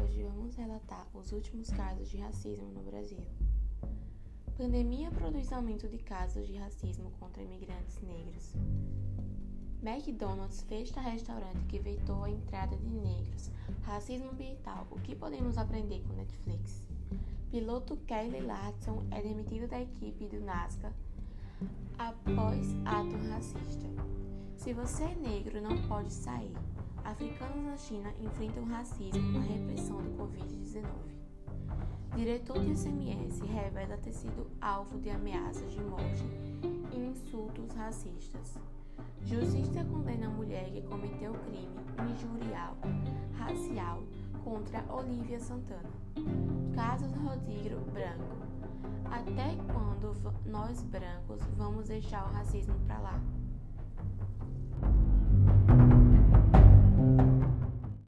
Hoje vamos relatar os últimos casos de racismo no Brasil. Pandemia produz aumento de casos de racismo contra imigrantes negros. McDonald's fecha restaurante que vetou a entrada de negros. Racismo ambiental. O que podemos aprender com Netflix? Piloto Kelly Larson é demitido da equipe do NASCAR após ato racista. Se você é negro, não pode sair. Africanos na China enfrentam racismo na repressão do Covid-19. Diretor do ICMS revela ter sido alvo de ameaças de morte e insultos racistas. Justiça condena a mulher que cometeu crime injurial racial contra Olivia Santana. Caso Rodrigo Branco. Até quando nós brancos vamos deixar o racismo para lá?